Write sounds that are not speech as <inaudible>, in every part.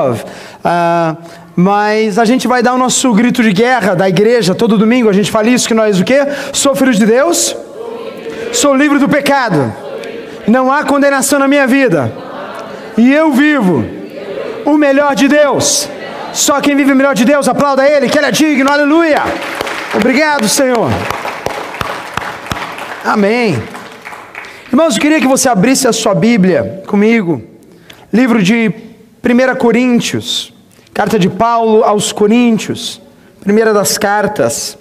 Uh, mas a gente vai dar o nosso grito de guerra da igreja todo domingo. A gente fala isso que nós o quê? Sou filho de Deus. Sou livre do pecado. Não há condenação na minha vida. E eu vivo o melhor de Deus. Só quem vive o melhor de Deus, aplauda Ele, que Ele é digno, aleluia. Obrigado, Senhor. Amém. Irmãos, eu queria que você abrisse a sua Bíblia comigo, livro de 1 Coríntios. Carta de Paulo aos Coríntios, primeira das cartas.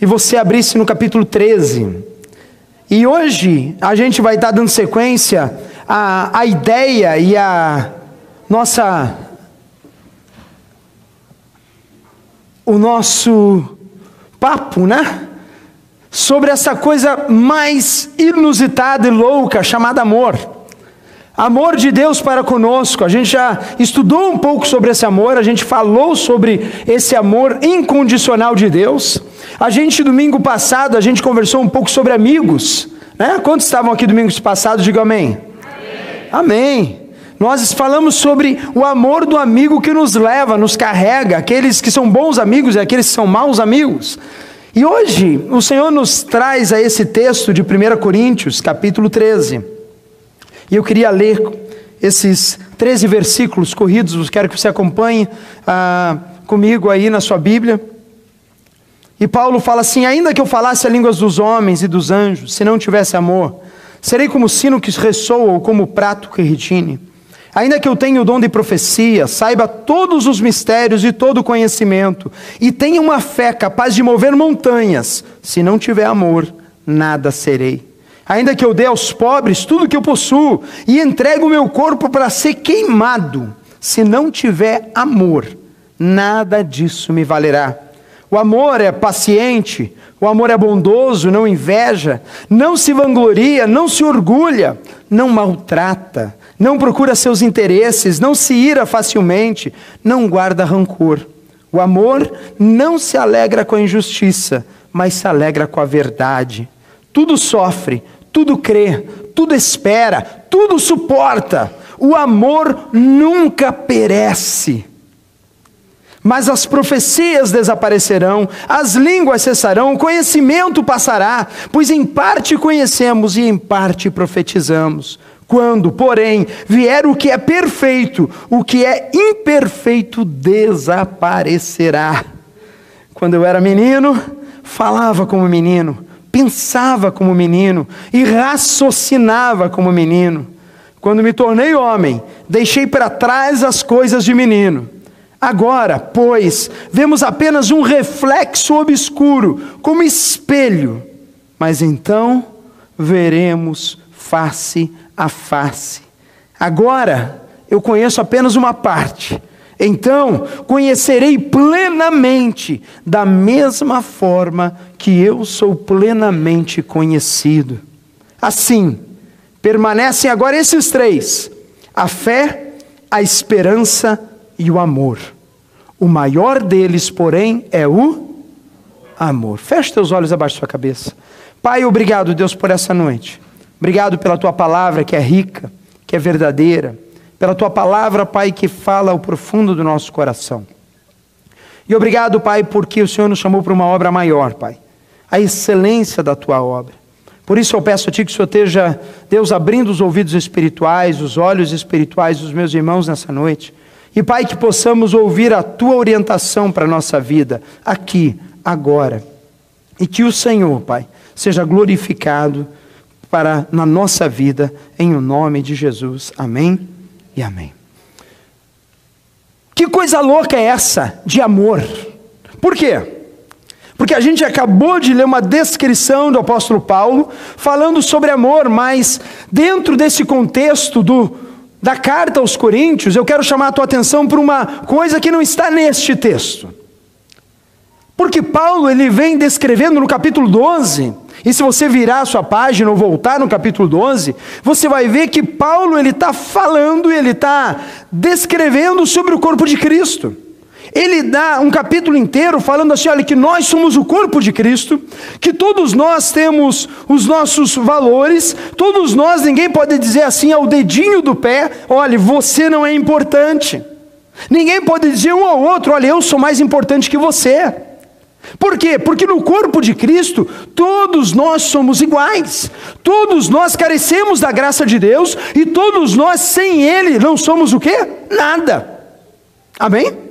E você abrisse no capítulo 13. E hoje a gente vai estar dando sequência à, à ideia e à nossa. o nosso papo, né? Sobre essa coisa mais inusitada e louca chamada amor. Amor de Deus para conosco. A gente já estudou um pouco sobre esse amor, a gente falou sobre esse amor incondicional de Deus. A gente, domingo passado, a gente conversou um pouco sobre amigos. Né? Quantos estavam aqui domingo passado? Diga amém. Amém. amém. Nós falamos sobre o amor do amigo que nos leva, nos carrega, aqueles que são bons amigos e aqueles que são maus amigos. E hoje o Senhor nos traz a esse texto de 1 Coríntios, capítulo 13. E eu queria ler esses 13 versículos corridos, quero que você acompanhe ah, comigo aí na sua Bíblia. E Paulo fala assim: Ainda que eu falasse as línguas dos homens e dos anjos, se não tivesse amor, serei como sino que ressoa ou como prato que retine. Ainda que eu tenha o dom de profecia, saiba todos os mistérios e todo o conhecimento, e tenha uma fé capaz de mover montanhas, se não tiver amor, nada serei. Ainda que eu dê aos pobres tudo que eu possuo e entregue o meu corpo para ser queimado, se não tiver amor, nada disso me valerá. O amor é paciente, o amor é bondoso, não inveja, não se vangloria, não se orgulha, não maltrata, não procura seus interesses, não se ira facilmente, não guarda rancor. O amor não se alegra com a injustiça, mas se alegra com a verdade. Tudo sofre, tudo crê, tudo espera, tudo suporta. O amor nunca perece. Mas as profecias desaparecerão, as línguas cessarão, o conhecimento passará, pois em parte conhecemos e em parte profetizamos. Quando, porém, vier o que é perfeito, o que é imperfeito desaparecerá. Quando eu era menino, falava como menino, pensava como menino e raciocinava como menino. Quando me tornei homem, deixei para trás as coisas de menino. Agora, pois, vemos apenas um reflexo obscuro, como espelho, mas então veremos face a face. Agora, eu conheço apenas uma parte então conhecerei plenamente, da mesma forma que eu sou plenamente conhecido. Assim, permanecem agora esses três: a fé, a esperança e o amor. O maior deles, porém, é o amor. Feche teus olhos abaixo da sua cabeça. Pai, obrigado, Deus, por essa noite. Obrigado pela tua palavra que é rica, que é verdadeira pela tua palavra, Pai, que fala ao profundo do nosso coração. E obrigado, Pai, porque o Senhor nos chamou para uma obra maior, Pai, a excelência da tua obra. Por isso eu peço a Ti que o Senhor esteja, Deus, abrindo os ouvidos espirituais, os olhos espirituais dos meus irmãos nessa noite. E, Pai, que possamos ouvir a Tua orientação para a nossa vida, aqui, agora. E que o Senhor, Pai, seja glorificado para na nossa vida, em o nome de Jesus. Amém e amém. Que coisa louca é essa de amor? Por quê? Porque a gente acabou de ler uma descrição do apóstolo Paulo falando sobre amor, mas dentro desse contexto do, da carta aos Coríntios, eu quero chamar a tua atenção para uma coisa que não está neste texto. Porque Paulo ele vem descrevendo no capítulo 12 e se você virar a sua página ou voltar no capítulo 12, você vai ver que Paulo ele está falando, ele está descrevendo sobre o corpo de Cristo. ele dá um capítulo inteiro falando assim: olha, que nós somos o corpo de Cristo, que todos nós temos os nossos valores, todos nós, ninguém pode dizer assim ao dedinho do pé: olha, você não é importante. Ninguém pode dizer um ao outro: olha, eu sou mais importante que você. Por quê? Porque no corpo de Cristo todos nós somos iguais, todos nós carecemos da graça de Deus e todos nós sem Ele não somos o quê? Nada. Amém?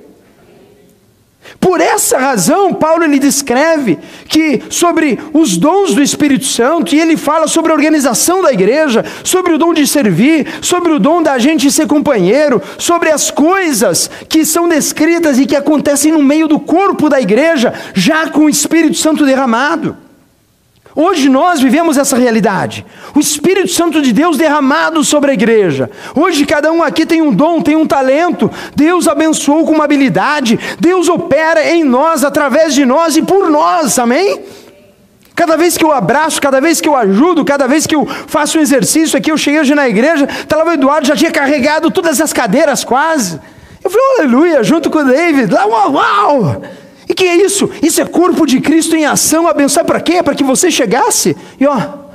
Por essa razão, Paulo ele descreve que sobre os dons do Espírito Santo, e ele fala sobre a organização da igreja, sobre o dom de servir, sobre o dom da gente ser companheiro, sobre as coisas que são descritas e que acontecem no meio do corpo da igreja, já com o Espírito Santo derramado. Hoje nós vivemos essa realidade. O Espírito Santo de Deus derramado sobre a igreja. Hoje cada um aqui tem um dom, tem um talento. Deus abençoou com uma habilidade. Deus opera em nós, através de nós e por nós. Amém? Cada vez que eu abraço, cada vez que eu ajudo, cada vez que eu faço um exercício aqui, eu cheguei hoje na igreja, tá o Eduardo, já tinha carregado todas as cadeiras quase. Eu falei, aleluia, junto com o David, lá, uau, uau. E que é isso? Isso é corpo de Cristo em ação, abençoar para quê? Para que você chegasse e ó.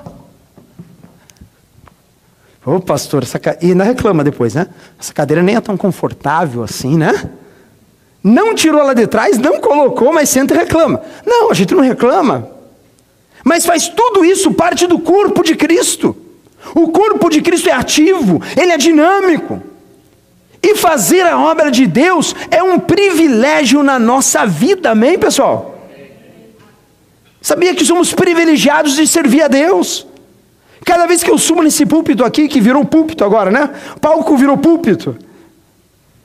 Ô pastor, essa ca... e ainda reclama depois, né? Essa cadeira nem é tão confortável assim, né? Não tirou lá de trás, não colocou, mas senta e reclama. Não, a gente não reclama. Mas faz tudo isso parte do corpo de Cristo. O corpo de Cristo é ativo, ele é dinâmico. E fazer a obra de Deus é um privilégio na nossa vida, amém, pessoal? Sabia que somos privilegiados de servir a Deus? Cada vez que eu subo nesse púlpito aqui, que virou púlpito agora, né? Palco virou púlpito.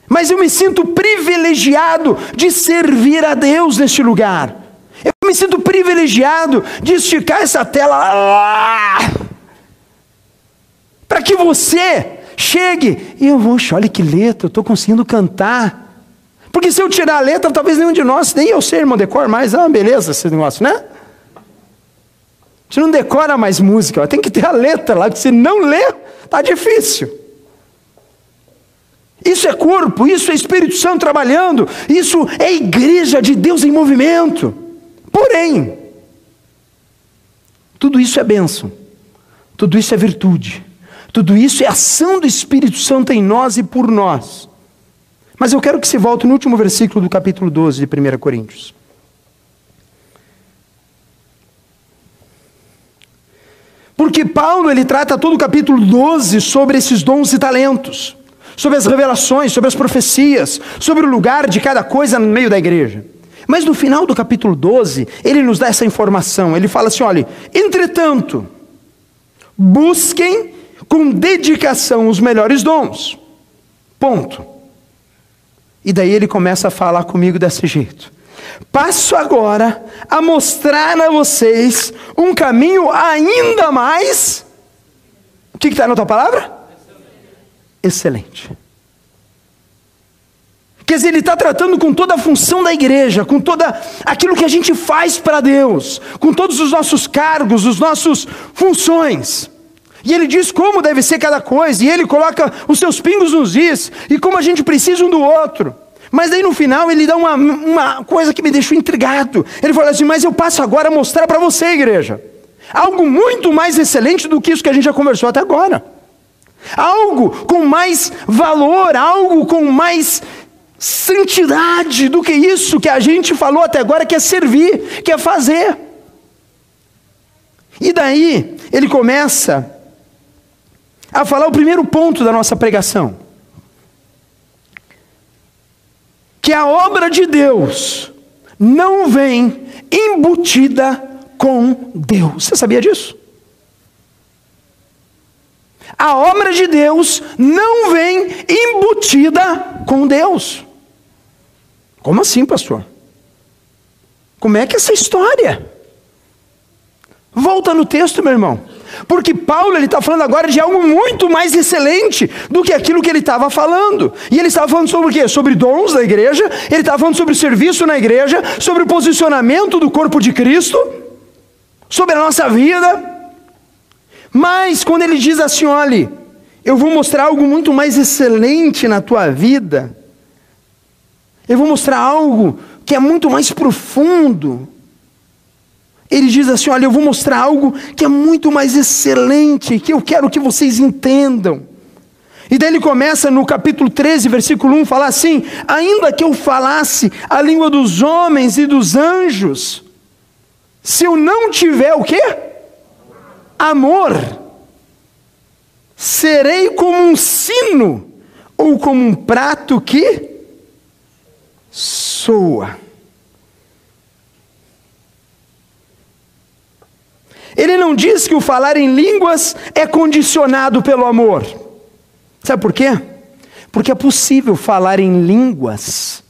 Mas eu me sinto privilegiado de servir a Deus neste lugar. Eu me sinto privilegiado de esticar essa tela para que você chegue e eu vou, olha que letra, eu estou conseguindo cantar. Porque se eu tirar a letra, talvez nenhum de nós, nem eu sei, irmão, decor mais. Ah, beleza esse negócio, né? Você não decora mais música, tem que ter a letra lá, se não lê, tá difícil. Isso é corpo, isso é Espírito Santo trabalhando, isso é igreja de Deus em movimento. Porém, tudo isso é bênção, tudo isso é virtude. Tudo isso é ação do Espírito Santo em nós e por nós. Mas eu quero que se volte no último versículo do capítulo 12 de 1 Coríntios. Porque Paulo ele trata todo o capítulo 12 sobre esses dons e talentos, sobre as revelações, sobre as profecias, sobre o lugar de cada coisa no meio da igreja. Mas no final do capítulo 12, ele nos dá essa informação. Ele fala assim: olha, entretanto, busquem com dedicação os melhores dons. Ponto. E daí ele começa a falar comigo desse jeito. Passo agora a mostrar a vocês um caminho ainda mais. O que está na tua palavra? Excelente. Quer dizer, ele está tratando com toda a função da igreja, com toda aquilo que a gente faz para Deus, com todos os nossos cargos, os nossos funções. E ele diz como deve ser cada coisa, e ele coloca os seus pingos nos is, e como a gente precisa um do outro. Mas aí no final ele dá uma, uma coisa que me deixou intrigado. Ele fala assim: Mas eu passo agora a mostrar para você, igreja, algo muito mais excelente do que isso que a gente já conversou até agora. Algo com mais valor, algo com mais santidade do que isso que a gente falou até agora, que é servir, que é fazer. E daí ele começa a falar o primeiro ponto da nossa pregação. Que a obra de Deus não vem embutida com Deus. Você sabia disso? A obra de Deus não vem embutida com Deus. Como assim, pastor? Como é que é essa história? Volta no texto, meu irmão. Porque Paulo está falando agora de algo muito mais excelente do que aquilo que ele estava falando. E ele estava falando sobre o quê? Sobre dons da igreja, ele estava falando sobre serviço na igreja, sobre o posicionamento do corpo de Cristo, sobre a nossa vida. Mas quando ele diz assim, olhe, eu vou mostrar algo muito mais excelente na tua vida, Eu vou mostrar algo que é muito mais profundo. Ele diz assim: Olha, eu vou mostrar algo que é muito mais excelente, que eu quero que vocês entendam. E daí ele começa no capítulo 13, versículo 1, falar assim: Ainda que eu falasse a língua dos homens e dos anjos, se eu não tiver o quê? Amor, serei como um sino ou como um prato que soa. Ele não diz que o falar em línguas é condicionado pelo amor. Sabe por quê? Porque é possível falar em línguas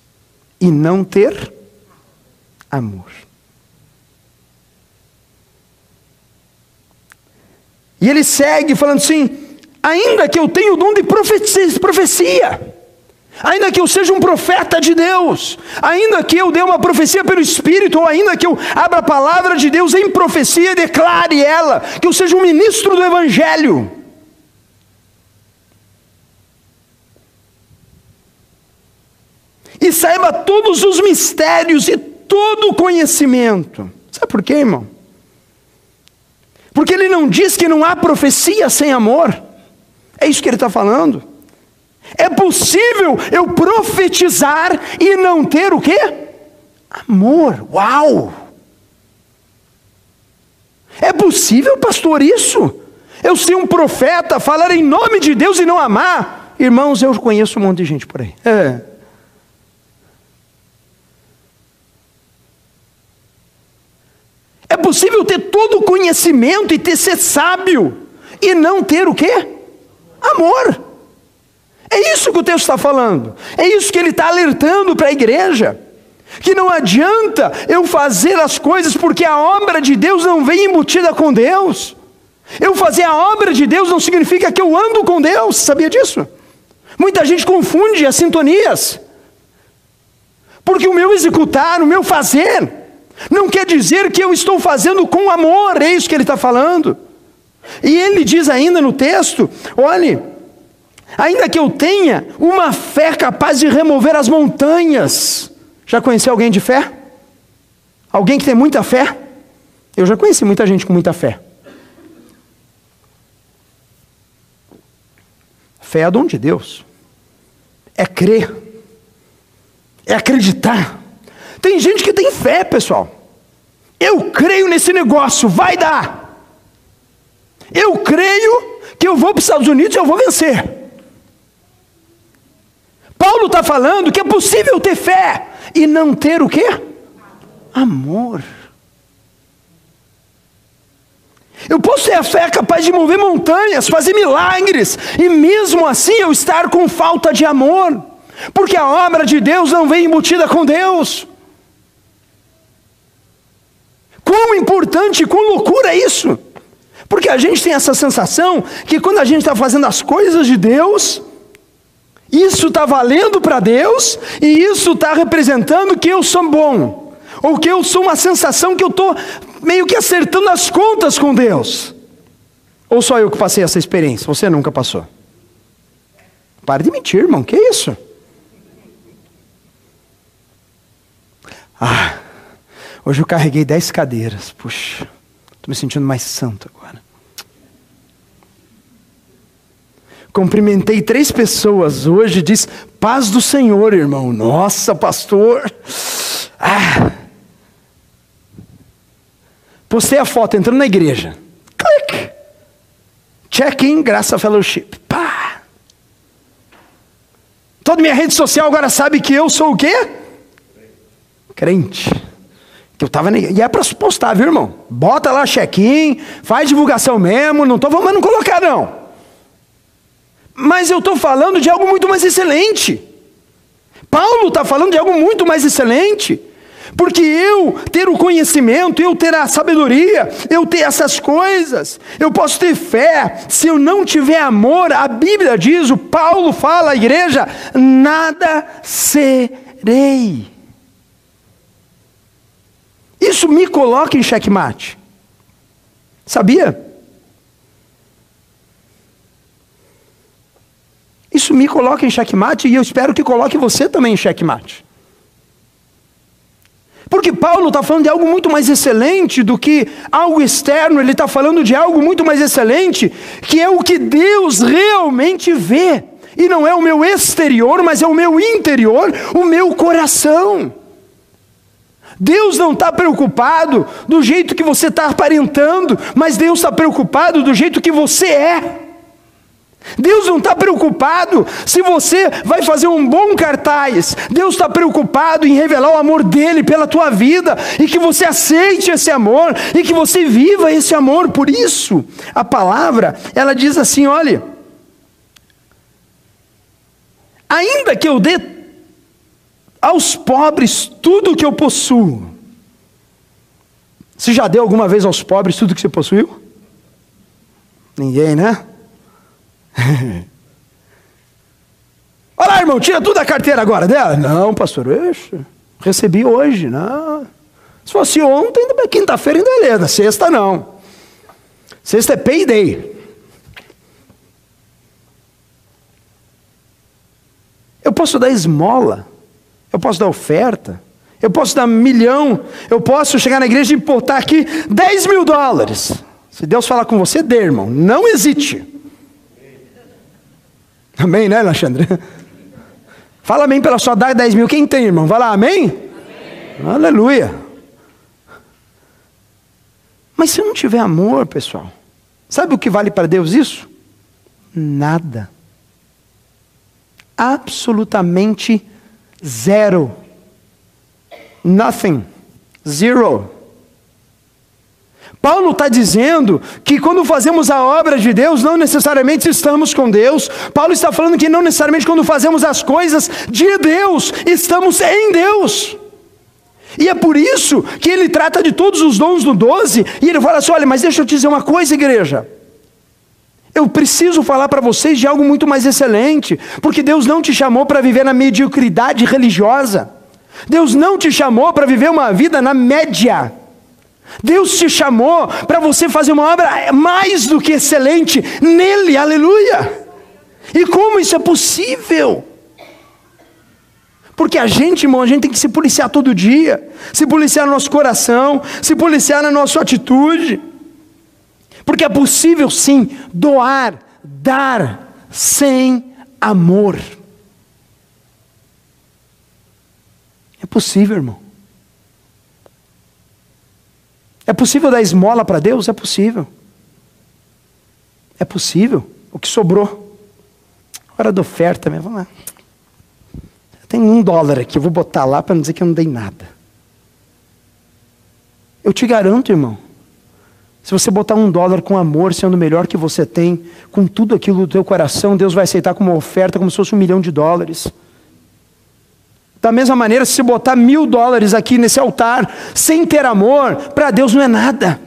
e não ter amor. E ele segue falando assim: ainda que eu tenha o dom de profecia, ainda que eu seja um profeta de Deus, ainda que eu dê uma profecia pelo Espírito, ou ainda que eu abra a palavra de Deus em profecia e declare ela, que eu seja um ministro do Evangelho. E saiba todos os mistérios e todo o conhecimento. Sabe por quê, irmão? Porque ele não diz que não há profecia sem amor. É isso que ele está falando. É possível eu profetizar e não ter o quê? Amor. Uau! É possível, pastor, isso? Eu ser um profeta, falar em nome de Deus e não amar? Irmãos, eu conheço um monte de gente por aí. É. É possível ter todo o conhecimento e ter ser sábio e não ter o quê? Amor. É isso que o texto está falando. É isso que ele está alertando para a igreja. Que não adianta eu fazer as coisas porque a obra de Deus não vem embutida com Deus. Eu fazer a obra de Deus não significa que eu ando com Deus, sabia disso? Muita gente confunde as sintonias. Porque o meu executar, o meu fazer, não quer dizer que eu estou fazendo com amor, é isso que ele está falando. E ele diz ainda no texto: olhe, ainda que eu tenha uma fé capaz de remover as montanhas. Já conheceu alguém de fé? Alguém que tem muita fé? Eu já conheci muita gente com muita fé. Fé é dom de Deus. É crer. É acreditar. Tem gente que tem fé, pessoal. Eu creio nesse negócio, vai dar. Eu creio que eu vou para os Estados Unidos e eu vou vencer. Paulo está falando que é possível ter fé e não ter o quê? Amor. Eu posso ter a fé capaz de mover montanhas, fazer milagres, e mesmo assim eu estar com falta de amor, porque a obra de Deus não vem embutida com Deus. Quão importante, quão loucura é isso! Porque a gente tem essa sensação que quando a gente está fazendo as coisas de Deus, isso está valendo para Deus e isso está representando que eu sou bom, ou que eu sou uma sensação que eu estou meio que acertando as contas com Deus. Ou só eu que passei essa experiência? Você nunca passou. Para de mentir, irmão, que isso? Ah, Hoje eu carreguei dez cadeiras. Puxa, estou me sentindo mais santo agora. Cumprimentei três pessoas hoje, diz paz do Senhor, irmão. Nossa, pastor. Ah. Postei a foto entrando na igreja. Clique. Check-in, graça fellowship. Pá. Toda minha rede social agora sabe que eu sou o quê? Crente. Que eu tava E é para postar, viu, irmão? Bota lá check-in, faz divulgação mesmo, não estou mandando colocar, não. Mas eu estou falando de algo muito mais excelente. Paulo está falando de algo muito mais excelente. Porque eu ter o conhecimento, eu ter a sabedoria, eu ter essas coisas, eu posso ter fé, se eu não tiver amor, a Bíblia diz, o Paulo fala à igreja, nada serei. Isso me coloca em xeque-mate. Sabia? Isso me coloca em xeque-mate e eu espero que coloque você também em xeque-mate. Porque Paulo está falando de algo muito mais excelente do que algo externo, ele está falando de algo muito mais excelente, que é o que Deus realmente vê. E não é o meu exterior, mas é o meu interior, o meu coração. Deus não está preocupado do jeito que você está aparentando, mas Deus está preocupado do jeito que você é. Deus não está preocupado se você vai fazer um bom cartaz. Deus está preocupado em revelar o amor dele pela tua vida e que você aceite esse amor e que você viva esse amor. Por isso, a palavra ela diz assim: olha, ainda que eu dê aos pobres tudo o que eu possuo. Você já deu alguma vez aos pobres tudo que você possuiu? Ninguém, né? <laughs> Olha lá, irmão, tira tudo da carteira agora dela. Não, pastor, Ixi, recebi hoje. Não. Se fosse ontem, quinta-feira ainda beleza. Sexta não. Sexta é payday. Eu posso dar esmola eu posso dar oferta, eu posso dar milhão, eu posso chegar na igreja e importar aqui 10 mil dólares. Se Deus falar com você, dê, irmão, não hesite. Amém, né, Alexandre? Fala amém pela sua dar 10 mil. Quem tem, irmão? Vai lá, amém? amém? Aleluia. Mas se não tiver amor, pessoal, sabe o que vale para Deus isso? Nada. Absolutamente Zero. Nothing. Zero. Paulo está dizendo que quando fazemos a obra de Deus, não necessariamente estamos com Deus. Paulo está falando que não necessariamente quando fazemos as coisas de Deus, estamos em Deus. E é por isso que ele trata de todos os dons do 12, e ele fala assim: olha, mas deixa eu te dizer uma coisa, igreja. Eu preciso falar para vocês de algo muito mais excelente, porque Deus não te chamou para viver na mediocridade religiosa. Deus não te chamou para viver uma vida na média. Deus te chamou para você fazer uma obra mais do que excelente nele, aleluia. E como isso é possível? Porque a gente, irmão, a gente tem que se policiar todo dia, se policiar no nosso coração, se policiar na nossa atitude. Porque é possível sim doar, dar sem amor. É possível, irmão. É possível dar esmola para Deus? É possível. É possível. O que sobrou. Hora da oferta mesmo. Vamos lá. Tem um dólar aqui, eu vou botar lá para não dizer que eu não dei nada. Eu te garanto, irmão, se você botar um dólar com amor, sendo o melhor que você tem, com tudo aquilo do teu coração, Deus vai aceitar como oferta, como se fosse um milhão de dólares. Da mesma maneira, se botar mil dólares aqui nesse altar, sem ter amor, para Deus não é nada.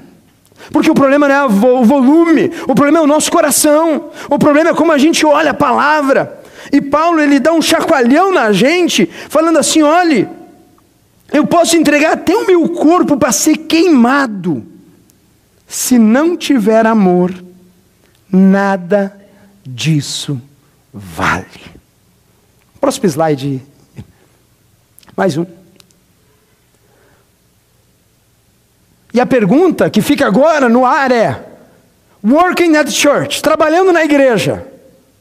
Porque o problema não é o volume, o problema é o nosso coração, o problema é como a gente olha a palavra. E Paulo ele dá um chacoalhão na gente, falando assim: olhe, eu posso entregar até o meu corpo para ser queimado se não tiver amor, nada disso vale. Próximo slide. Mais um. E a pergunta que fica agora no ar é: working at church, trabalhando na igreja,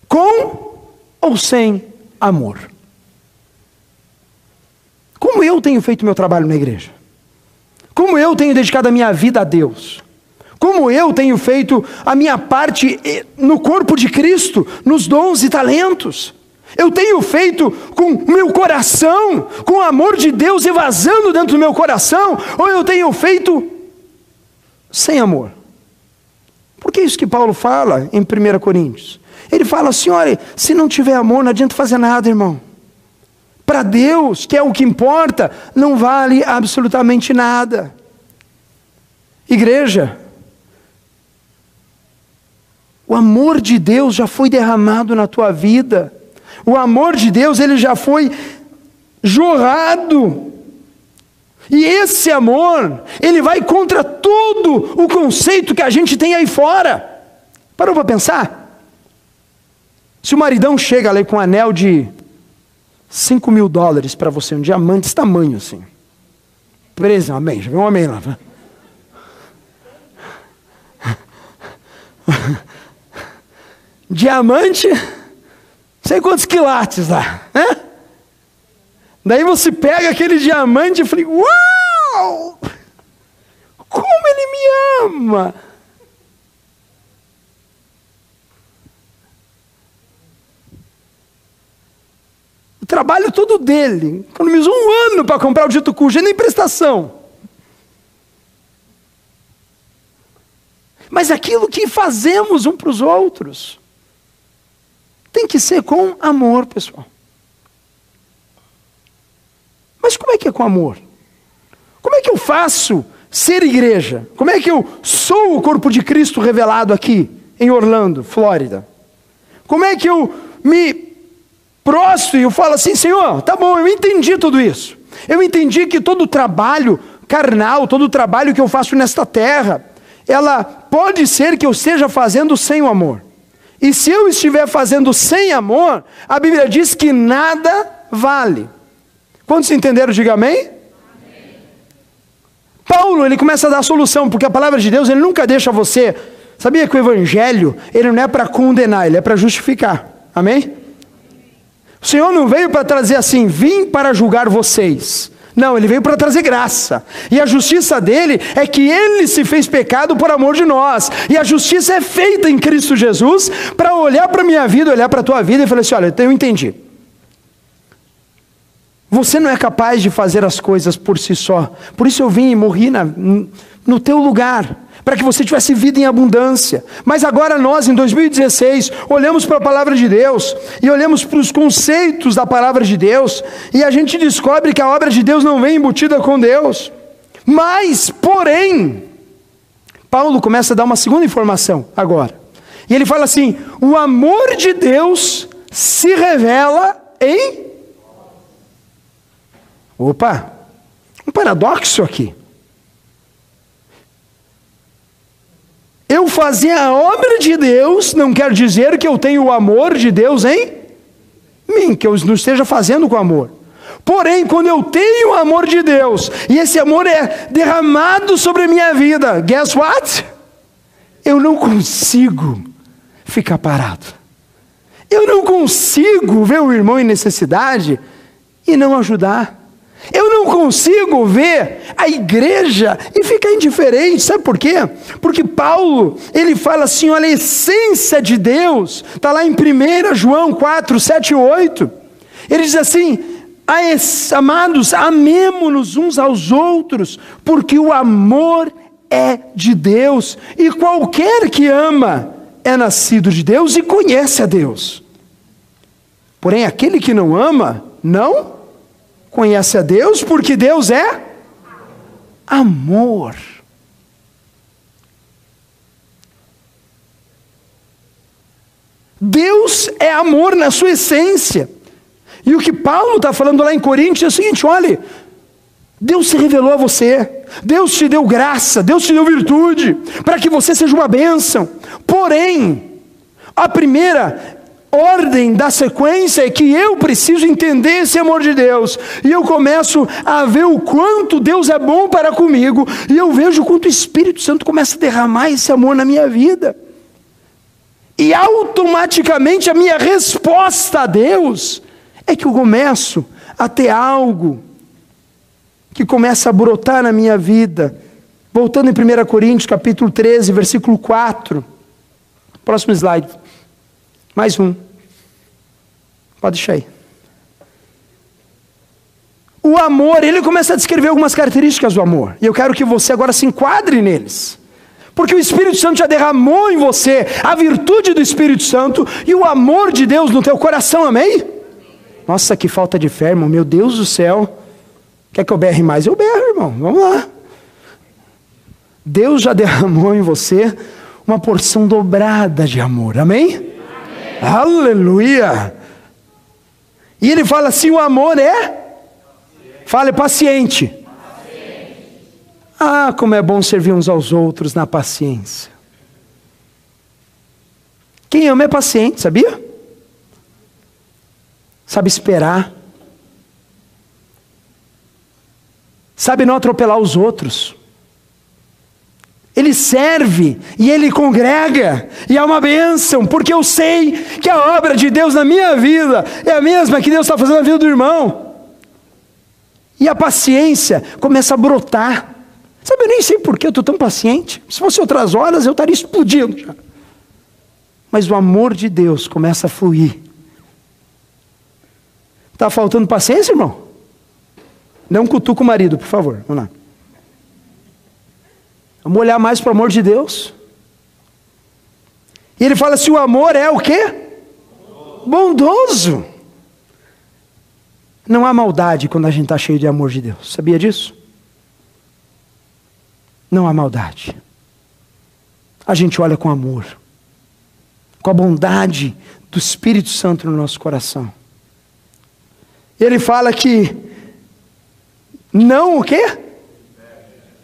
com ou sem amor? Como eu tenho feito meu trabalho na igreja? Como eu tenho dedicado a minha vida a Deus? Como eu tenho feito a minha parte eh, no corpo de Cristo, nos dons e talentos. Eu tenho feito com meu coração, com o amor de Deus evasando dentro do meu coração, ou eu tenho feito sem amor? Porque é isso que Paulo fala em 1 Coríntios. Ele fala assim: olha, se não tiver amor, não adianta fazer nada, irmão. Para Deus, que é o que importa, não vale absolutamente nada. Igreja, o amor de Deus já foi derramado na tua vida. O amor de Deus, ele já foi jorrado. E esse amor, ele vai contra todo o conceito que a gente tem aí fora. Parou para pensar? Se o maridão chega ali com um anel de 5 mil dólares para você, um diamante desse tamanho assim. Preso, amém. Já viu um amém lá. <laughs> Diamante, sei quantos quilates lá, né? Daí você pega aquele diamante e fala, uau! Como ele me ama! O trabalho todo dele, economizou um ano para comprar o dito cujo, nem prestação. Mas aquilo que fazemos um para os outros tem que ser com amor, pessoal. Mas como é que é com amor? Como é que eu faço ser igreja? Como é que eu sou o corpo de Cristo revelado aqui em Orlando, Flórida? Como é que eu me prostro e eu falo assim, Senhor, tá bom, eu entendi tudo isso. Eu entendi que todo o trabalho carnal, todo o trabalho que eu faço nesta terra, ela pode ser que eu esteja fazendo sem o amor. E se eu estiver fazendo sem amor, a Bíblia diz que nada vale. Quantos entenderam? Diga amém. Paulo, ele começa a dar a solução, porque a palavra de Deus, ele nunca deixa você. Sabia que o evangelho, ele não é para condenar, ele é para justificar. Amém? O Senhor não veio para trazer assim, vim para julgar vocês. Não, ele veio para trazer graça. E a justiça dele é que ele se fez pecado por amor de nós. E a justiça é feita em Cristo Jesus para olhar para a minha vida, olhar para a tua vida e falar assim: olha, eu entendi. Você não é capaz de fazer as coisas por si só. Por isso eu vim e morri na, no teu lugar para que você tivesse vida em abundância. Mas agora nós, em 2016, olhamos para a palavra de Deus e olhamos para os conceitos da palavra de Deus e a gente descobre que a obra de Deus não vem embutida com Deus. Mas, porém, Paulo começa a dar uma segunda informação agora. E ele fala assim: o amor de Deus se revela em. Opa, um paradoxo aqui. Eu fazer a obra de Deus não quer dizer que eu tenho o amor de Deus em mim, que eu não esteja fazendo com amor. Porém, quando eu tenho o amor de Deus e esse amor é derramado sobre a minha vida, guess what? Eu não consigo ficar parado. Eu não consigo ver o irmão em necessidade e não ajudar. Eu não consigo ver a igreja e ficar indiferente, sabe por quê? Porque Paulo, ele fala assim: olha, a essência de Deus, está lá em 1 João 4, 7 e 8. Ele diz assim: amados, amemo-nos uns aos outros, porque o amor é de Deus, e qualquer que ama é nascido de Deus e conhece a Deus. Porém, aquele que não ama, não conhece a Deus, porque Deus é amor. Deus é amor na sua essência. E o que Paulo está falando lá em Coríntios é o seguinte: olhe, Deus se revelou a você, Deus te deu graça, Deus te deu virtude, para que você seja uma bênção. Porém, a primeira ordem da sequência é que eu preciso entender esse amor de Deus, e eu começo a ver o quanto Deus é bom para comigo, e eu vejo o quanto o Espírito Santo começa a derramar esse amor na minha vida. E automaticamente a minha resposta a Deus é que eu começo a ter algo que começa a brotar na minha vida. Voltando em 1 Coríntios, capítulo 13, versículo 4. Próximo slide. Mais um. Pode deixar aí. O amor, ele começa a descrever algumas características do amor. E eu quero que você agora se enquadre neles. Porque o Espírito Santo já derramou em você a virtude do Espírito Santo e o amor de Deus no teu coração, amém? Nossa, que falta de fé, irmão. Meu Deus do céu. Quer que eu berre mais? Eu berro, irmão. Vamos lá. Deus já <laughs> derramou em você uma porção dobrada de amor, amém? Aleluia! E ele fala assim: o amor é? Fale paciente. Ah, como é bom servir uns aos outros na paciência. Quem ama é paciente, sabia? Sabe esperar. sabe não atropelar os outros. Ele serve e ele congrega, e é uma bênção, porque eu sei que a obra de Deus na minha vida é a mesma que Deus está fazendo na vida do irmão. E a paciência começa a brotar. Sabe, eu nem sei por que eu estou tão paciente. Se fosse outras horas, eu estaria explodindo já. Mas o amor de Deus começa a fluir. Está faltando paciência, irmão? Não cutuca o marido, por favor. Vamos lá. Vamos olhar mais para o amor de Deus. E ele fala assim: o amor é o quê? Bondoso. Não há maldade quando a gente está cheio de amor de Deus. Sabia disso? Não há maldade. A gente olha com amor, com a bondade do Espírito Santo no nosso coração. Ele fala que não o quê?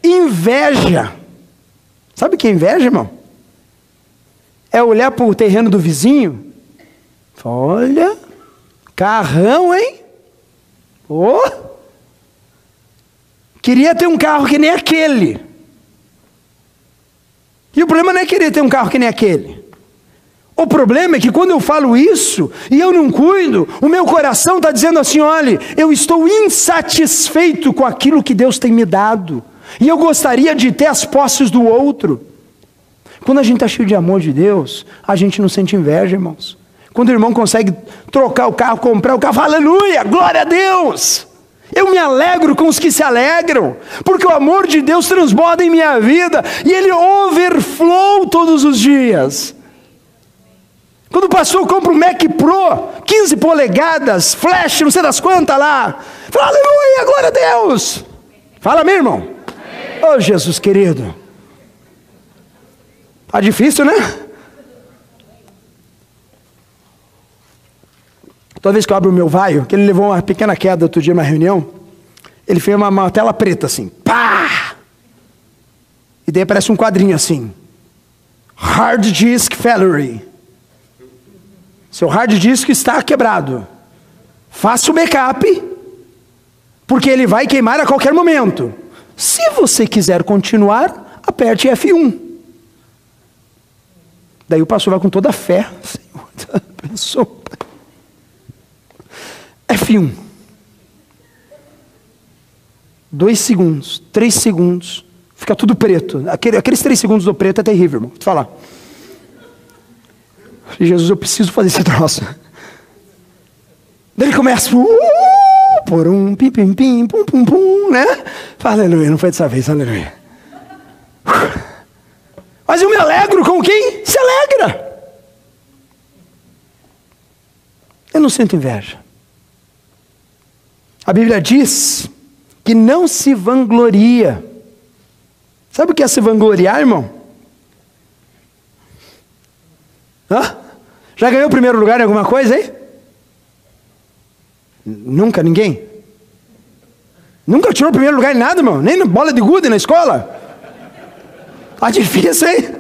Inveja. Sabe o que é inveja, irmão? É olhar para o terreno do vizinho. Olha, carrão, hein? Oh! Queria ter um carro que nem aquele. E o problema não é querer ter um carro que nem aquele. O problema é que quando eu falo isso e eu não cuido, o meu coração está dizendo assim: olha, eu estou insatisfeito com aquilo que Deus tem me dado. E eu gostaria de ter as posses do outro. Quando a gente está cheio de amor de Deus, a gente não sente inveja, irmãos. Quando o irmão consegue trocar o carro, comprar o carro, aleluia, glória a Deus. Eu me alegro com os que se alegram, porque o amor de Deus transborda em minha vida e ele overflow todos os dias. Quando o pastor compra um Mac Pro, 15 polegadas, flash, não sei das quantas lá, fala aleluia, glória a Deus. Fala, meu irmão. Oh, Jesus querido. Tá difícil, né? Toda vez que eu abro o meu vaio, que ele levou uma pequena queda outro dia numa reunião, ele fez uma, uma tela preta assim, pá! E daí aparece um quadrinho assim, Hard Disk Failure. Seu hard disk está quebrado. Faça o backup, porque ele vai queimar a qualquer momento. Se você quiser continuar, aperte F1. Daí o pastor vai com toda a fé. Senhor, <laughs> pensou. F1. Dois segundos, três segundos, fica tudo preto. aqueles três segundos do preto é terrível, irmão. Vou te falar. Jesus, eu preciso fazer esse troço. Daí ele começa. Uh, por um pim, pim, pim, pum, pum, pum, né? Aleluia, não foi dessa vez, aleluia. Mas eu me alegro com quem se alegra. Eu não sinto inveja. A Bíblia diz que não se vangloria. Sabe o que é se vangloriar, irmão? Hã? Já ganhou o primeiro lugar em alguma coisa aí? Nunca ninguém? Nunca tirou o primeiro lugar em nada, irmão? Nem na bola de gude na escola? Tá difícil, hein?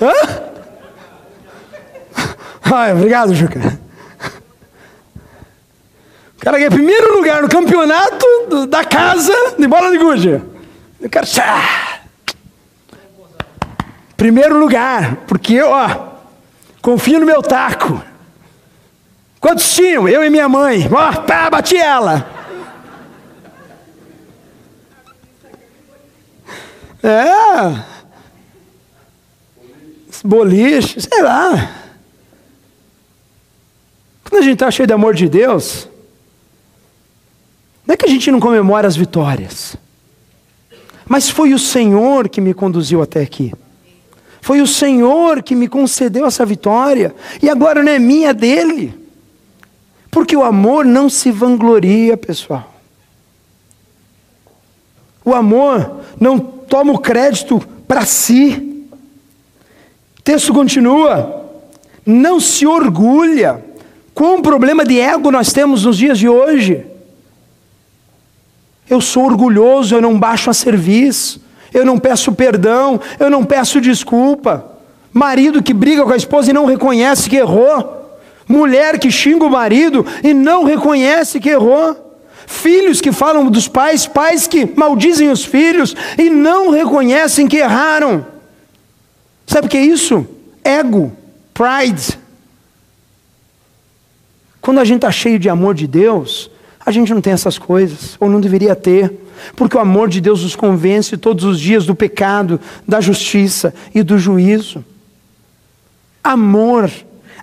Hã? <laughs> Ai, obrigado, Juca. O cara ganha primeiro lugar no campeonato do, da casa de bola de gude. O cara. Primeiro lugar, porque, ó, confio no meu taco. Quantos tinham? Eu e minha mãe. Ó, pá, bati ela. É. Boliche, sei lá. Quando a gente está cheio de amor de Deus, não é que a gente não comemora as vitórias, mas foi o Senhor que me conduziu até aqui. Foi o Senhor que me concedeu essa vitória, e agora não é minha, é dele. Porque o amor não se vangloria, pessoal. O amor não toma o crédito para si. O texto continua. Não se orgulha. Qual problema de ego nós temos nos dias de hoje? Eu sou orgulhoso, eu não baixo a serviço, eu não peço perdão, eu não peço desculpa. Marido que briga com a esposa e não reconhece que errou. Mulher que xinga o marido e não reconhece que errou. filhos que falam dos pais, pais que maldizem os filhos e não reconhecem que erraram. Sabe o que é isso? Ego, pride. Quando a gente está cheio de amor de Deus, a gente não tem essas coisas, ou não deveria ter, porque o amor de Deus nos convence todos os dias do pecado, da justiça e do juízo. Amor,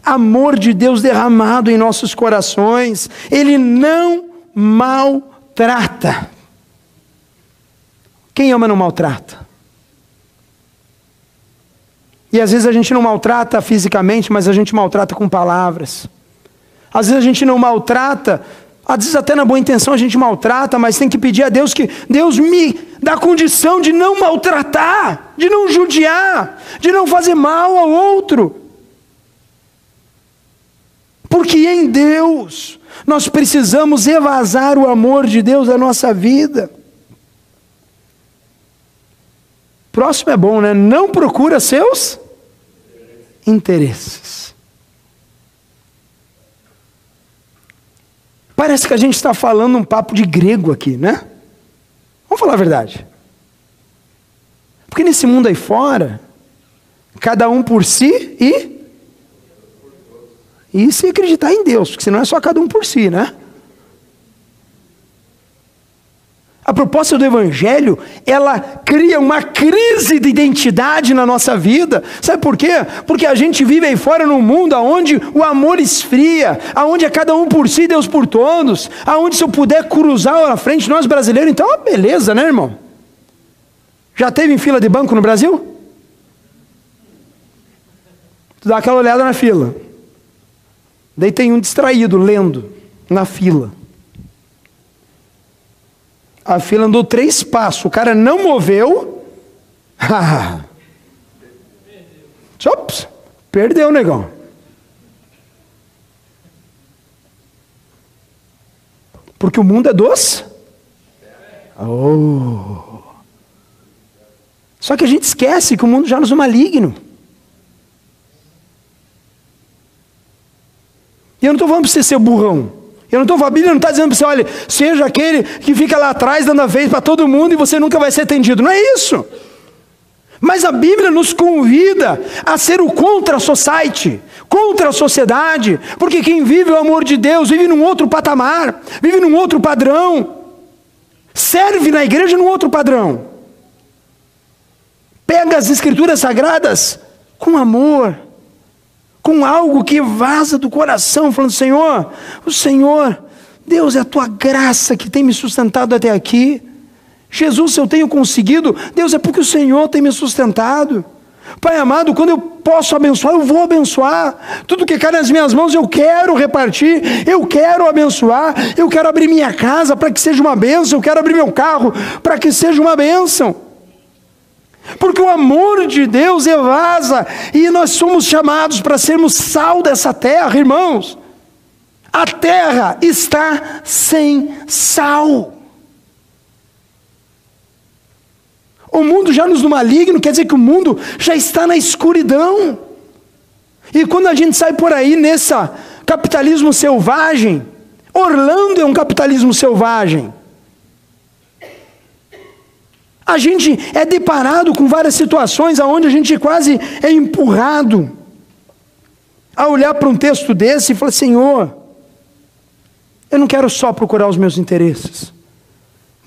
amor de Deus derramado em nossos corações, Ele não maltrata. Quem ama não maltrata. E às vezes a gente não maltrata fisicamente, mas a gente maltrata com palavras. Às vezes a gente não maltrata, às vezes até na boa intenção a gente maltrata, mas tem que pedir a Deus que Deus me dá condição de não maltratar, de não judiar, de não fazer mal ao outro. Porque em Deus nós precisamos evasar o amor de Deus da nossa vida. Próximo é bom, né? Não procura seus interesses. Parece que a gente está falando um papo de grego aqui, né? Vamos falar a verdade. Porque nesse mundo aí fora, cada um por si e. E se acreditar em Deus, porque senão é só cada um por si, né? A proposta do Evangelho, ela cria uma crise de identidade na nossa vida. Sabe por quê? Porque a gente vive aí fora num mundo onde o amor esfria, aonde é cada um por si, Deus por todos, aonde se eu puder cruzar na frente, nós brasileiros, então é beleza, né, irmão? Já teve em fila de banco no Brasil? Tu dá aquela olhada na fila. Daí tem um distraído lendo na fila. A fila andou três passos, o cara não moveu. <laughs> Ops, perdeu negão. Porque o mundo é doce. Oh. Só que a gente esquece que o mundo já nos é maligno. E eu não estou falando para você ser burrão. Eu não estou, a Bíblia não está dizendo para você, olha, seja aquele que fica lá atrás dando a vez para todo mundo e você nunca vai ser atendido. Não é isso. Mas a Bíblia nos convida a ser o contra society, contra a sociedade, porque quem vive o amor de Deus vive num outro patamar, vive num outro padrão, serve na igreja num outro padrão. Pega as escrituras sagradas com amor com algo que vaza do coração, falando: Senhor, o Senhor, Deus, é a tua graça que tem me sustentado até aqui. Jesus, se eu tenho conseguido, Deus, é porque o Senhor tem me sustentado. Pai amado, quando eu posso abençoar, eu vou abençoar. Tudo que cai nas minhas mãos, eu quero repartir, eu quero abençoar, eu quero abrir minha casa para que seja uma bênção, eu quero abrir meu carro para que seja uma bênção. Porque o amor de Deus evasa e nós somos chamados para sermos sal dessa terra, irmãos. A terra está sem sal. O mundo já nos no maligno, quer dizer que o mundo já está na escuridão. E quando a gente sai por aí nesse capitalismo selvagem, Orlando é um capitalismo selvagem a gente é deparado com várias situações onde a gente quase é empurrado a olhar para um texto desse e falar: Senhor, eu não quero só procurar os meus interesses,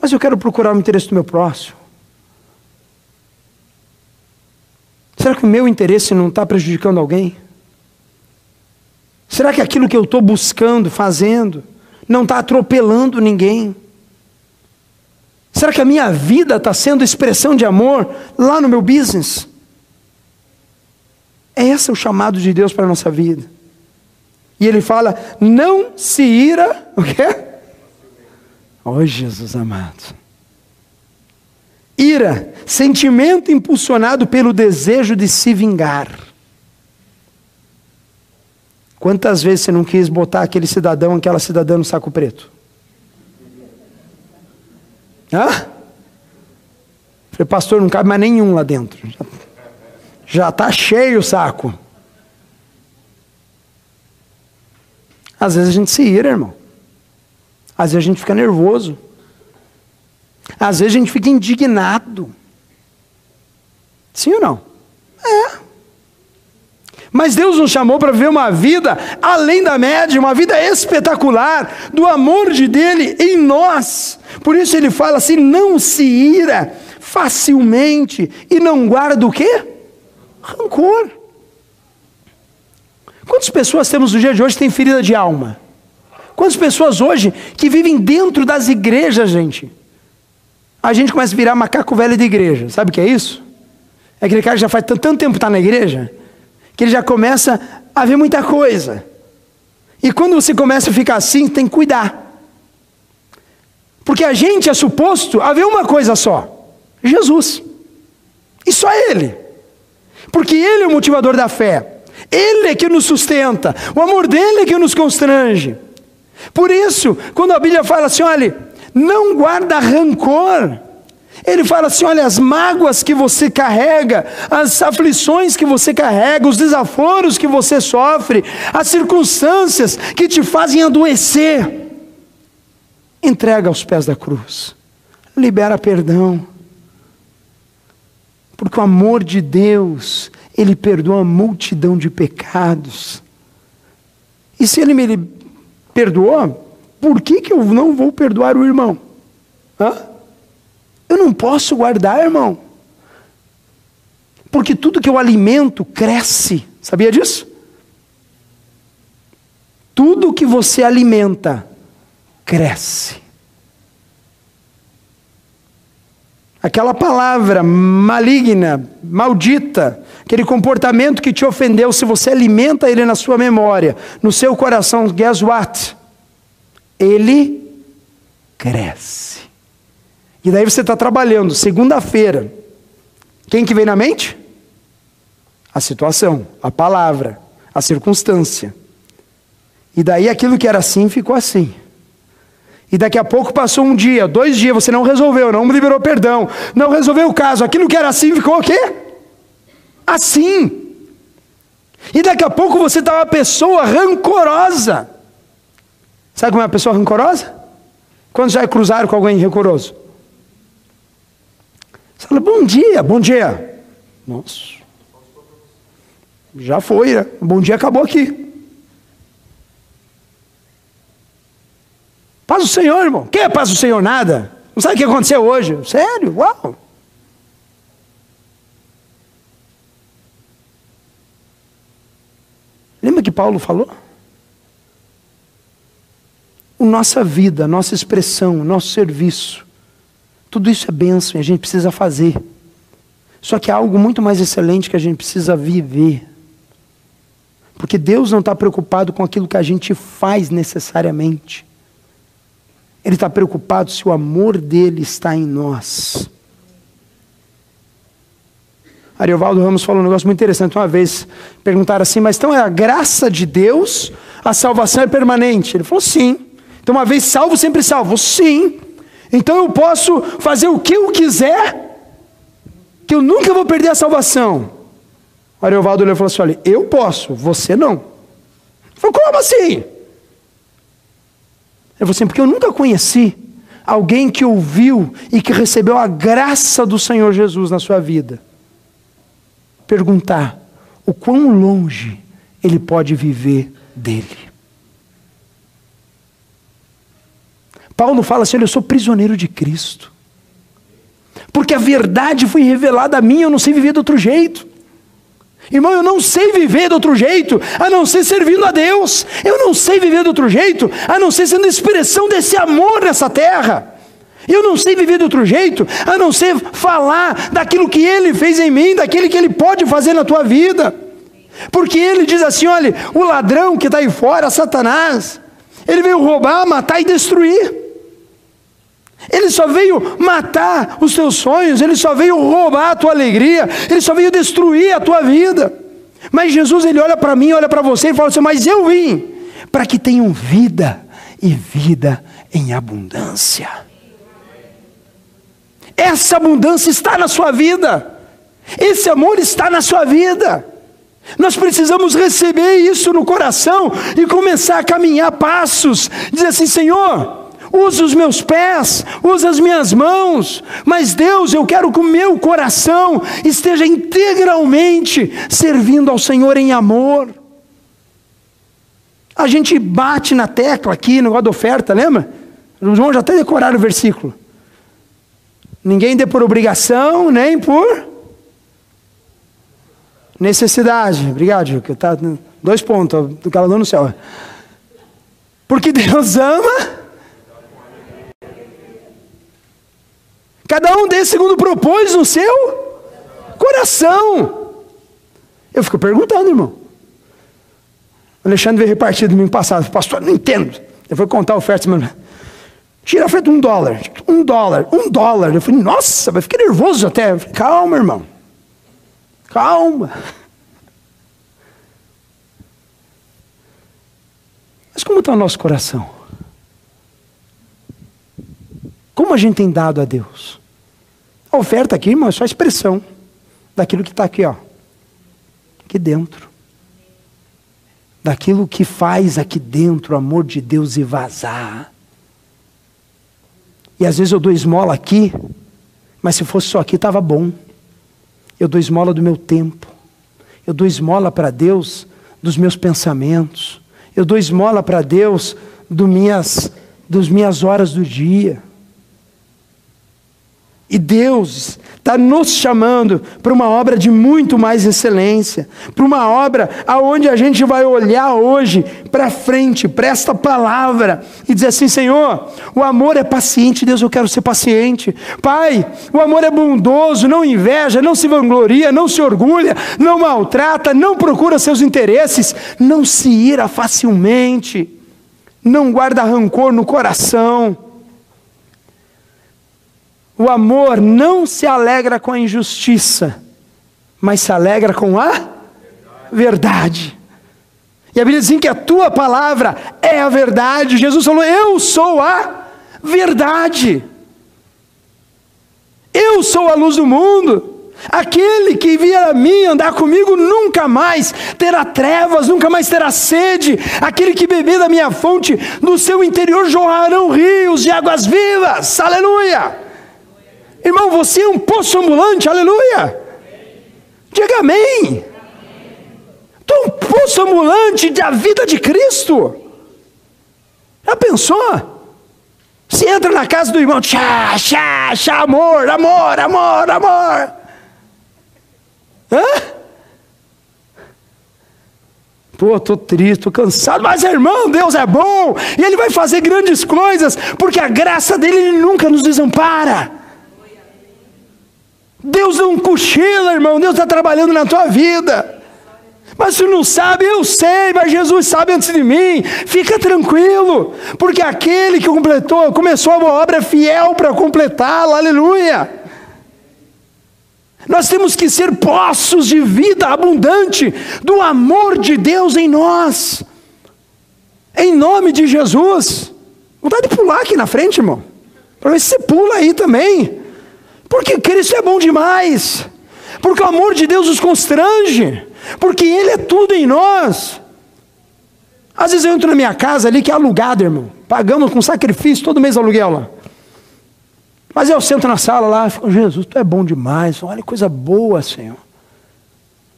mas eu quero procurar o interesse do meu próximo. Será que o meu interesse não está prejudicando alguém? Será que aquilo que eu estou buscando, fazendo, não está atropelando ninguém? Será que a minha vida está sendo expressão de amor lá no meu business? É esse o chamado de Deus para a nossa vida. E ele fala: não se ira, o quê? Oh, Jesus amado. Ira, sentimento impulsionado pelo desejo de se vingar. Quantas vezes você não quis botar aquele cidadão, aquela cidadã no saco preto? Hã? Falei, pastor, não cabe mais nenhum lá dentro. Já está cheio o saco. Às vezes a gente se ira, irmão. Às vezes a gente fica nervoso. Às vezes a gente fica indignado. Sim ou não? É. Mas Deus nos chamou para viver uma vida além da média, uma vida espetacular, do amor de dele em nós. Por isso ele fala assim: não se ira facilmente e não guarda o quê? Rancor. Quantas pessoas temos no dia de hoje que têm ferida de alma? Quantas pessoas hoje que vivem dentro das igrejas, gente? A gente começa a virar macaco velho de igreja. Sabe o que é isso? É aquele cara que já faz tanto tempo que está na igreja, que ele já começa a ver muita coisa. E quando você começa a ficar assim, tem que cuidar. Porque a gente é suposto a ver uma coisa só: Jesus. E só Ele. Porque Ele é o motivador da fé. Ele é que nos sustenta. O amor dele é que nos constrange. Por isso, quando a Bíblia fala assim, olha, não guarda rancor. Ele fala assim: olha, as mágoas que você carrega, as aflições que você carrega, os desaforos que você sofre, as circunstâncias que te fazem adoecer, entrega aos pés da cruz, libera perdão, porque o amor de Deus, Ele perdoa uma multidão de pecados, e se Ele me perdoou, por que, que eu não vou perdoar o irmão? Hã? Eu não posso guardar, irmão. Porque tudo que eu alimento cresce. Sabia disso? Tudo que você alimenta cresce. Aquela palavra maligna, maldita, aquele comportamento que te ofendeu, se você alimenta ele na sua memória, no seu coração, guess what? Ele cresce. E daí você está trabalhando, segunda-feira. Quem que vem na mente? A situação, a palavra, a circunstância. E daí aquilo que era assim ficou assim. E daqui a pouco passou um dia, dois dias, você não resolveu, não liberou perdão, não resolveu o caso. Aquilo que era assim ficou o quê? Assim. E daqui a pouco você está uma pessoa rancorosa. Sabe como é uma pessoa rancorosa? Quando já cruzaram com alguém rancoroso? Você fala, bom dia, bom dia. Nossa. Já foi, né? Bom dia acabou aqui. Paz do Senhor, irmão. Quem é paz do Senhor? Nada. Não sabe o que aconteceu hoje? Sério? Uau. Lembra que Paulo falou? O nossa vida, nossa expressão, nosso serviço tudo isso é bênção e a gente precisa fazer. Só que há algo muito mais excelente que a gente precisa viver. Porque Deus não está preocupado com aquilo que a gente faz necessariamente. Ele está preocupado se o amor dele está em nós. Ariovaldo Ramos falou um negócio muito interessante uma vez. Perguntaram assim, mas então é a graça de Deus, a salvação é permanente? Ele falou sim. Então, uma vez salvo, sempre salvo? Sim. Então eu posso fazer o que eu quiser, que eu nunca vou perder a salvação. O Ariovaldo falou assim: olha, eu posso, você não. Ele falou, como assim? Eu falei assim, porque eu nunca conheci alguém que ouviu e que recebeu a graça do Senhor Jesus na sua vida. Perguntar o quão longe ele pode viver dele. Paulo fala assim: olha, eu sou prisioneiro de Cristo. Porque a verdade foi revelada a mim, eu não sei viver de outro jeito. Irmão, eu não sei viver de outro jeito, a não ser servindo a Deus. Eu não sei viver de outro jeito, a não ser sendo expressão desse amor nessa terra. Eu não sei viver de outro jeito, a não ser falar daquilo que Ele fez em mim, daquele que Ele pode fazer na tua vida. Porque Ele diz assim: olha, o ladrão que está aí fora, Satanás, ele veio roubar, matar e destruir. Ele só veio matar os teus sonhos, ele só veio roubar a tua alegria, ele só veio destruir a tua vida. Mas Jesus, ele olha para mim, olha para você e fala assim: Mas eu vim para que tenham vida e vida em abundância. Essa abundância está na sua vida, esse amor está na sua vida. Nós precisamos receber isso no coração e começar a caminhar passos, dizer assim: Senhor, usa os meus pés, usa as minhas mãos, mas Deus, eu quero que o meu coração esteja integralmente servindo ao Senhor em amor. A gente bate na tecla aqui no negócio da oferta, lembra? Os irmãos já até decoraram o versículo. Ninguém dê por obrigação, nem por necessidade. Obrigado, Gil, tá dois pontos do calor no céu. Porque Deus ama. Cada um desse segundo propôs no seu coração. Eu fico perguntando, irmão. Alexandre veio repartir domingo passado. Pastor, não entendo. Eu vou contar a oferta. Tira a oferta um dólar. Um dólar. Um dólar. Eu falei, nossa, vai ficar nervoso até. Falei, Calma, irmão. Calma. Mas como está o nosso coração? Como a gente tem dado a Deus? A oferta aqui, irmão, é só expressão daquilo que está aqui, ó. Aqui dentro daquilo que faz aqui dentro o amor de Deus e vazar. E às vezes eu dou esmola aqui, mas se fosse só aqui estava bom. Eu dou esmola do meu tempo. Eu dou esmola para Deus dos meus pensamentos. Eu dou esmola para Deus do minhas, das minhas horas do dia. E Deus está nos chamando para uma obra de muito mais excelência, para uma obra aonde a gente vai olhar hoje para frente, para esta palavra e dizer assim: Senhor, o amor é paciente, Deus, eu quero ser paciente. Pai, o amor é bondoso, não inveja, não se vangloria, não se orgulha, não maltrata, não procura seus interesses, não se ira facilmente, não guarda rancor no coração o amor não se alegra com a injustiça, mas se alegra com a verdade. E a Bíblia diz assim que a tua palavra é a verdade. Jesus falou: Eu sou a verdade. Eu sou a luz do mundo. Aquele que vier a mim andar comigo nunca mais terá trevas, nunca mais terá sede. Aquele que beber da minha fonte, no seu interior jorrarão rios de águas vivas. Aleluia! Irmão, você é um poço ambulante, aleluia. Diga amém. Tu é um poço ambulante da vida de Cristo. Já pensou? Se entra na casa do irmão, chá, chá, chá, amor, amor, amor, amor. Hã? Pô, estou triste, estou cansado, mas irmão, Deus é bom, e Ele vai fazer grandes coisas, porque a graça dele Ele nunca nos desampara. Deus não cochila, irmão, Deus está trabalhando na tua vida. Mas se não sabe, eu sei, mas Jesus sabe antes de mim. Fica tranquilo, porque aquele que completou, começou a obra é fiel para completá-la. Aleluia. Nós temos que ser poços de vida abundante do amor de Deus em nós. Em nome de Jesus. Vontade de pular aqui na frente, irmão. Para ver se você pula aí também. Porque Cristo é bom demais. Porque o amor de Deus nos constrange. Porque Ele é tudo em nós. Às vezes eu entro na minha casa ali que é alugada, irmão. Pagamos com sacrifício todo mês aluguel lá. Mas eu sento na sala lá e falo, Jesus, tu é bom demais. Olha que coisa boa, Senhor.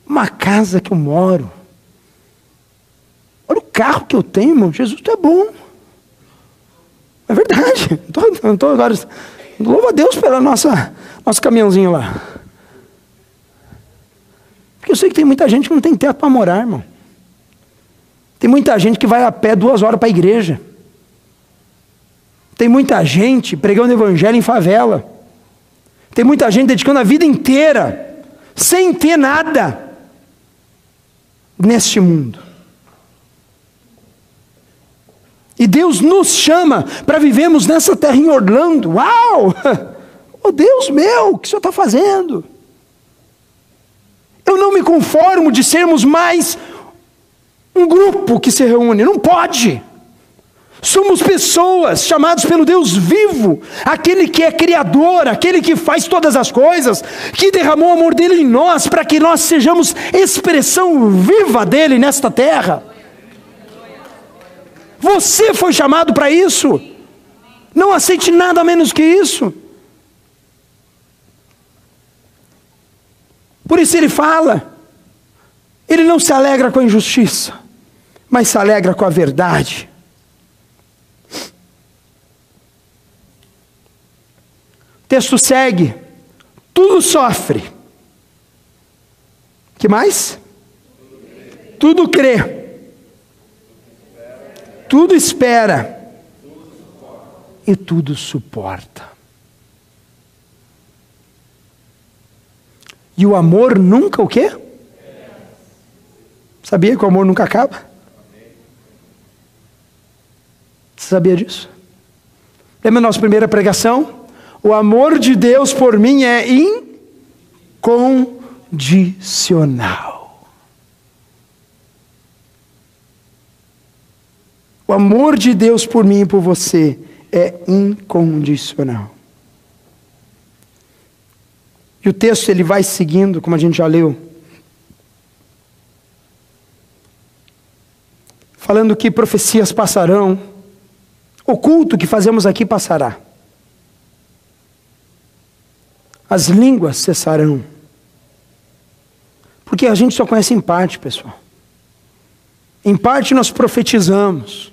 Uma casa que eu moro. Olha o carro que eu tenho, irmão. Jesus, tu é bom. É verdade. <laughs> Não estou agora. Louva a Deus pela nossa nosso caminhãozinho lá. Porque eu sei que tem muita gente que não tem teto para morar, irmão. Tem muita gente que vai a pé duas horas para a igreja. Tem muita gente pregando evangelho em favela. Tem muita gente dedicando a vida inteira, sem ter nada, neste mundo. E Deus nos chama para vivermos nessa terra em Orlando. Uau! <laughs> Oh Deus meu, o que o Senhor está fazendo? Eu não me conformo de sermos mais um grupo que se reúne, não pode. Somos pessoas chamadas pelo Deus vivo, aquele que é criador, aquele que faz todas as coisas, que derramou o amor dele em nós, para que nós sejamos expressão viva dele nesta terra. Você foi chamado para isso. Não aceite nada menos que isso. Por isso ele fala. Ele não se alegra com a injustiça, mas se alegra com a verdade. O texto segue. Tudo sofre. Que mais? Tudo crê. Tudo espera. E tudo suporta. E o amor nunca o quê? Sabia que o amor nunca acaba? Você sabia disso? Lembra da nossa primeira pregação? O amor de Deus por mim é incondicional. O amor de Deus por mim e por você é incondicional. E o texto ele vai seguindo, como a gente já leu. Falando que profecias passarão, o culto que fazemos aqui passará. As línguas cessarão. Porque a gente só conhece em parte, pessoal. Em parte nós profetizamos.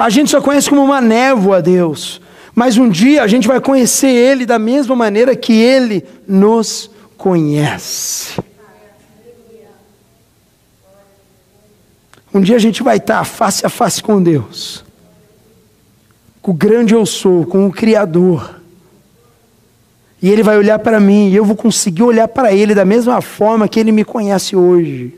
A gente só conhece como uma névoa a Deus. Mas um dia a gente vai conhecer Ele da mesma maneira que Ele nos conhece. Um dia a gente vai estar face a face com Deus, com o grande eu sou, com o Criador. E Ele vai olhar para mim, e eu vou conseguir olhar para Ele da mesma forma que Ele me conhece hoje.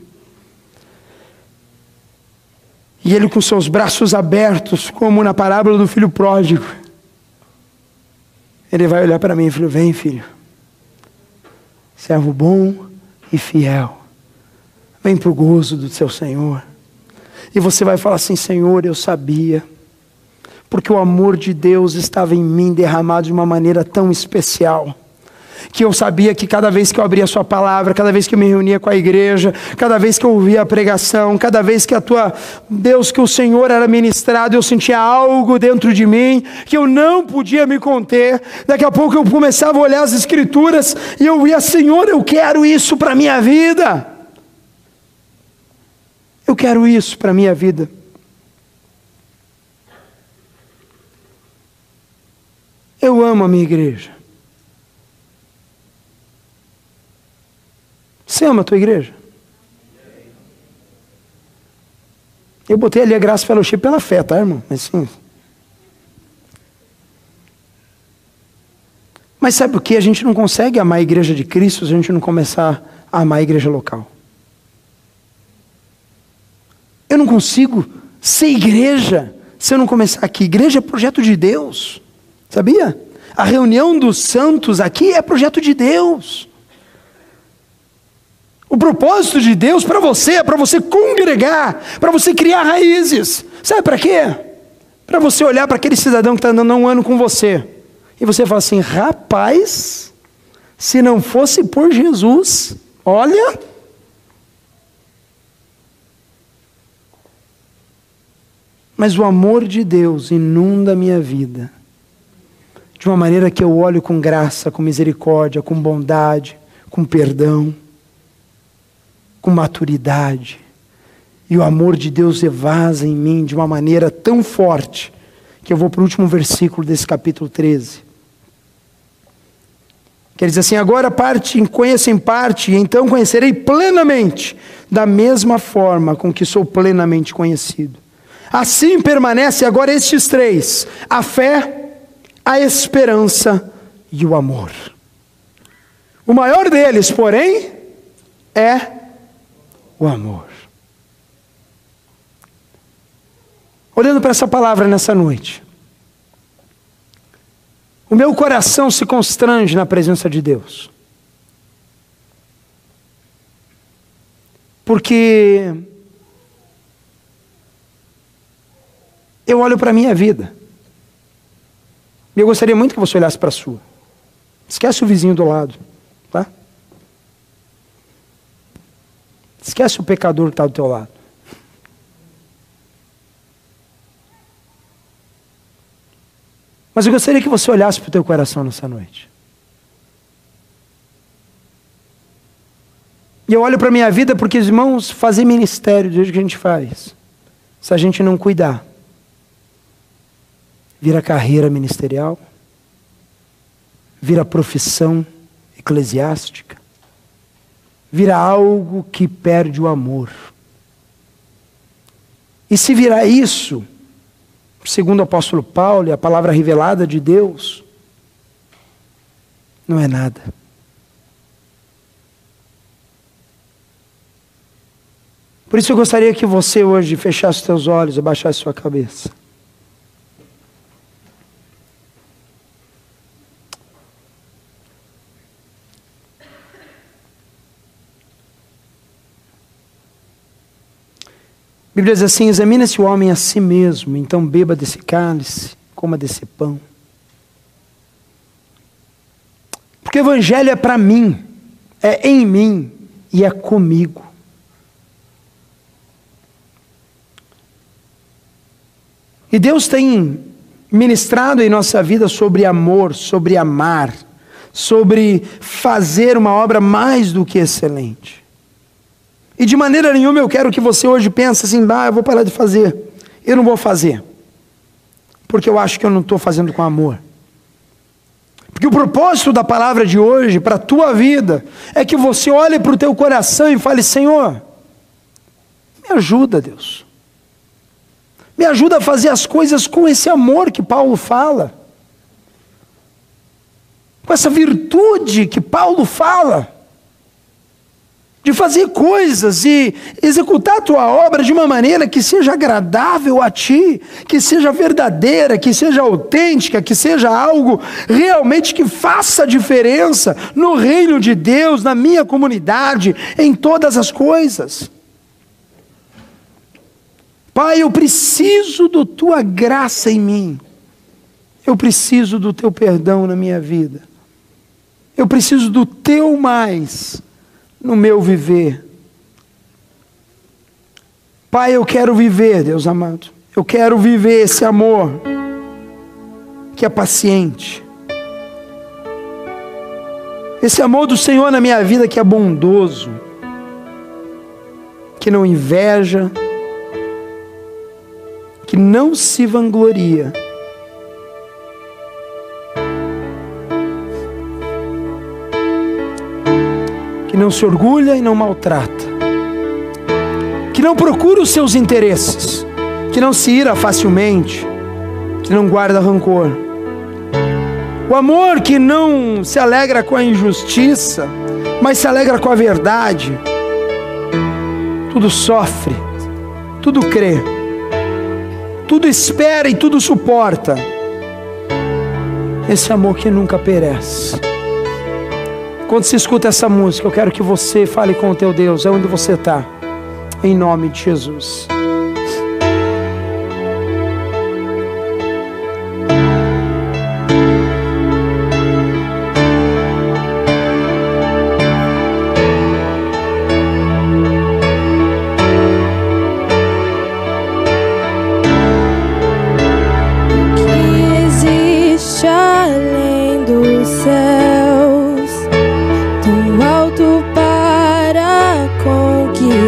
E Ele com seus braços abertos, como na parábola do filho pródigo. Ele vai olhar para mim e falar: Vem, filho, servo bom e fiel, vem para o gozo do seu Senhor. E você vai falar assim: Senhor, eu sabia, porque o amor de Deus estava em mim derramado de uma maneira tão especial que eu sabia que cada vez que eu abria a sua palavra, cada vez que eu me reunia com a igreja, cada vez que eu ouvia a pregação, cada vez que a tua Deus, que o Senhor era ministrado, eu sentia algo dentro de mim que eu não podia me conter. Daqui a pouco eu começava a olhar as escrituras e eu via, Senhor, eu quero isso para minha vida. Eu quero isso para minha vida. Eu amo a minha igreja. Você ama a tua igreja? Eu botei ali a graça fellowship pela fé, tá, irmão? Mas sim. Mas sabe o que? A gente não consegue amar a igreja de Cristo se a gente não começar a amar a igreja local. Eu não consigo ser igreja se eu não começar aqui. Igreja é projeto de Deus. Sabia? A reunião dos santos aqui é projeto de Deus. O propósito de Deus para você é para você congregar, para você criar raízes. Sabe para quê? Para você olhar para aquele cidadão que está andando um ano com você. E você fala assim: rapaz, se não fosse por Jesus, olha. Mas o amor de Deus inunda a minha vida. De uma maneira que eu olho com graça, com misericórdia, com bondade, com perdão com maturidade. E o amor de Deus evasa em mim de uma maneira tão forte que eu vou para o último versículo desse capítulo 13. Quer dizer assim: agora parte, conheço em parte, e então conhecerei plenamente, da mesma forma com que sou plenamente conhecido. Assim permanece agora estes três: a fé, a esperança e o amor. O maior deles, porém, é o amor. Olhando para essa palavra nessa noite, o meu coração se constrange na presença de Deus. Porque eu olho para a minha vida. E eu gostaria muito que você olhasse para a sua. Esquece o vizinho do lado, tá? Esquece o pecador que está do teu lado. Mas eu gostaria que você olhasse para o teu coração nessa noite. E eu olho para a minha vida porque, irmãos, fazer ministério do jeito que a gente faz, se a gente não cuidar, vira carreira ministerial, vira profissão eclesiástica, vira algo que perde o amor. E se virar isso, segundo o apóstolo Paulo e a palavra revelada de Deus, não é nada. Por isso eu gostaria que você hoje fechasse seus olhos, abaixasse sua cabeça. A Bíblia diz assim: examina-se o homem a si mesmo, então beba desse cálice, coma desse pão. Porque o Evangelho é para mim, é em mim e é comigo. E Deus tem ministrado em nossa vida sobre amor, sobre amar, sobre fazer uma obra mais do que excelente. E de maneira nenhuma eu quero que você hoje pense assim, ah, eu vou parar de fazer. Eu não vou fazer. Porque eu acho que eu não estou fazendo com amor. Porque o propósito da palavra de hoje para a tua vida é que você olhe para o teu coração e fale, Senhor, me ajuda, Deus. Me ajuda a fazer as coisas com esse amor que Paulo fala. Com essa virtude que Paulo fala de fazer coisas e executar a tua obra de uma maneira que seja agradável a ti, que seja verdadeira, que seja autêntica, que seja algo realmente que faça diferença no reino de Deus, na minha comunidade, em todas as coisas. Pai, eu preciso da tua graça em mim. Eu preciso do teu perdão na minha vida. Eu preciso do teu mais no meu viver. Pai, eu quero viver, Deus amado. Eu quero viver esse amor que é paciente. Esse amor do Senhor na minha vida que é bondoso, que não inveja, que não se vangloria que não se orgulha e não maltrata, que não procura os seus interesses, que não se ira facilmente, que não guarda rancor. O amor que não se alegra com a injustiça, mas se alegra com a verdade. Tudo sofre, tudo crê, tudo espera e tudo suporta. Esse amor que nunca perece. Quando se escuta essa música, eu quero que você fale com o teu Deus, é onde você está, em nome de Jesus.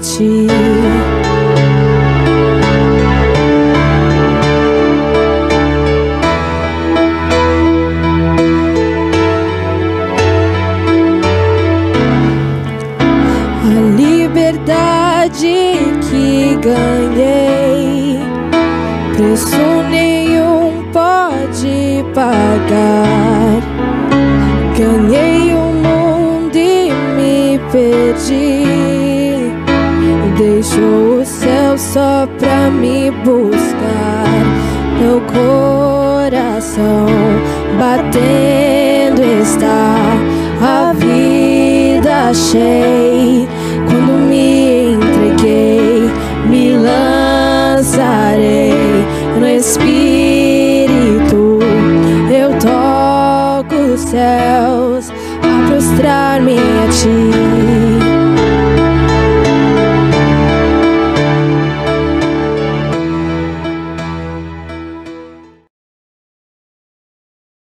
ti. A E perdi deixou o céu só pra me buscar. Meu coração batendo está, a vida achei quando me entreguei, me lançarei no Espírito. Eu toco os céus a prostrar-me a ti.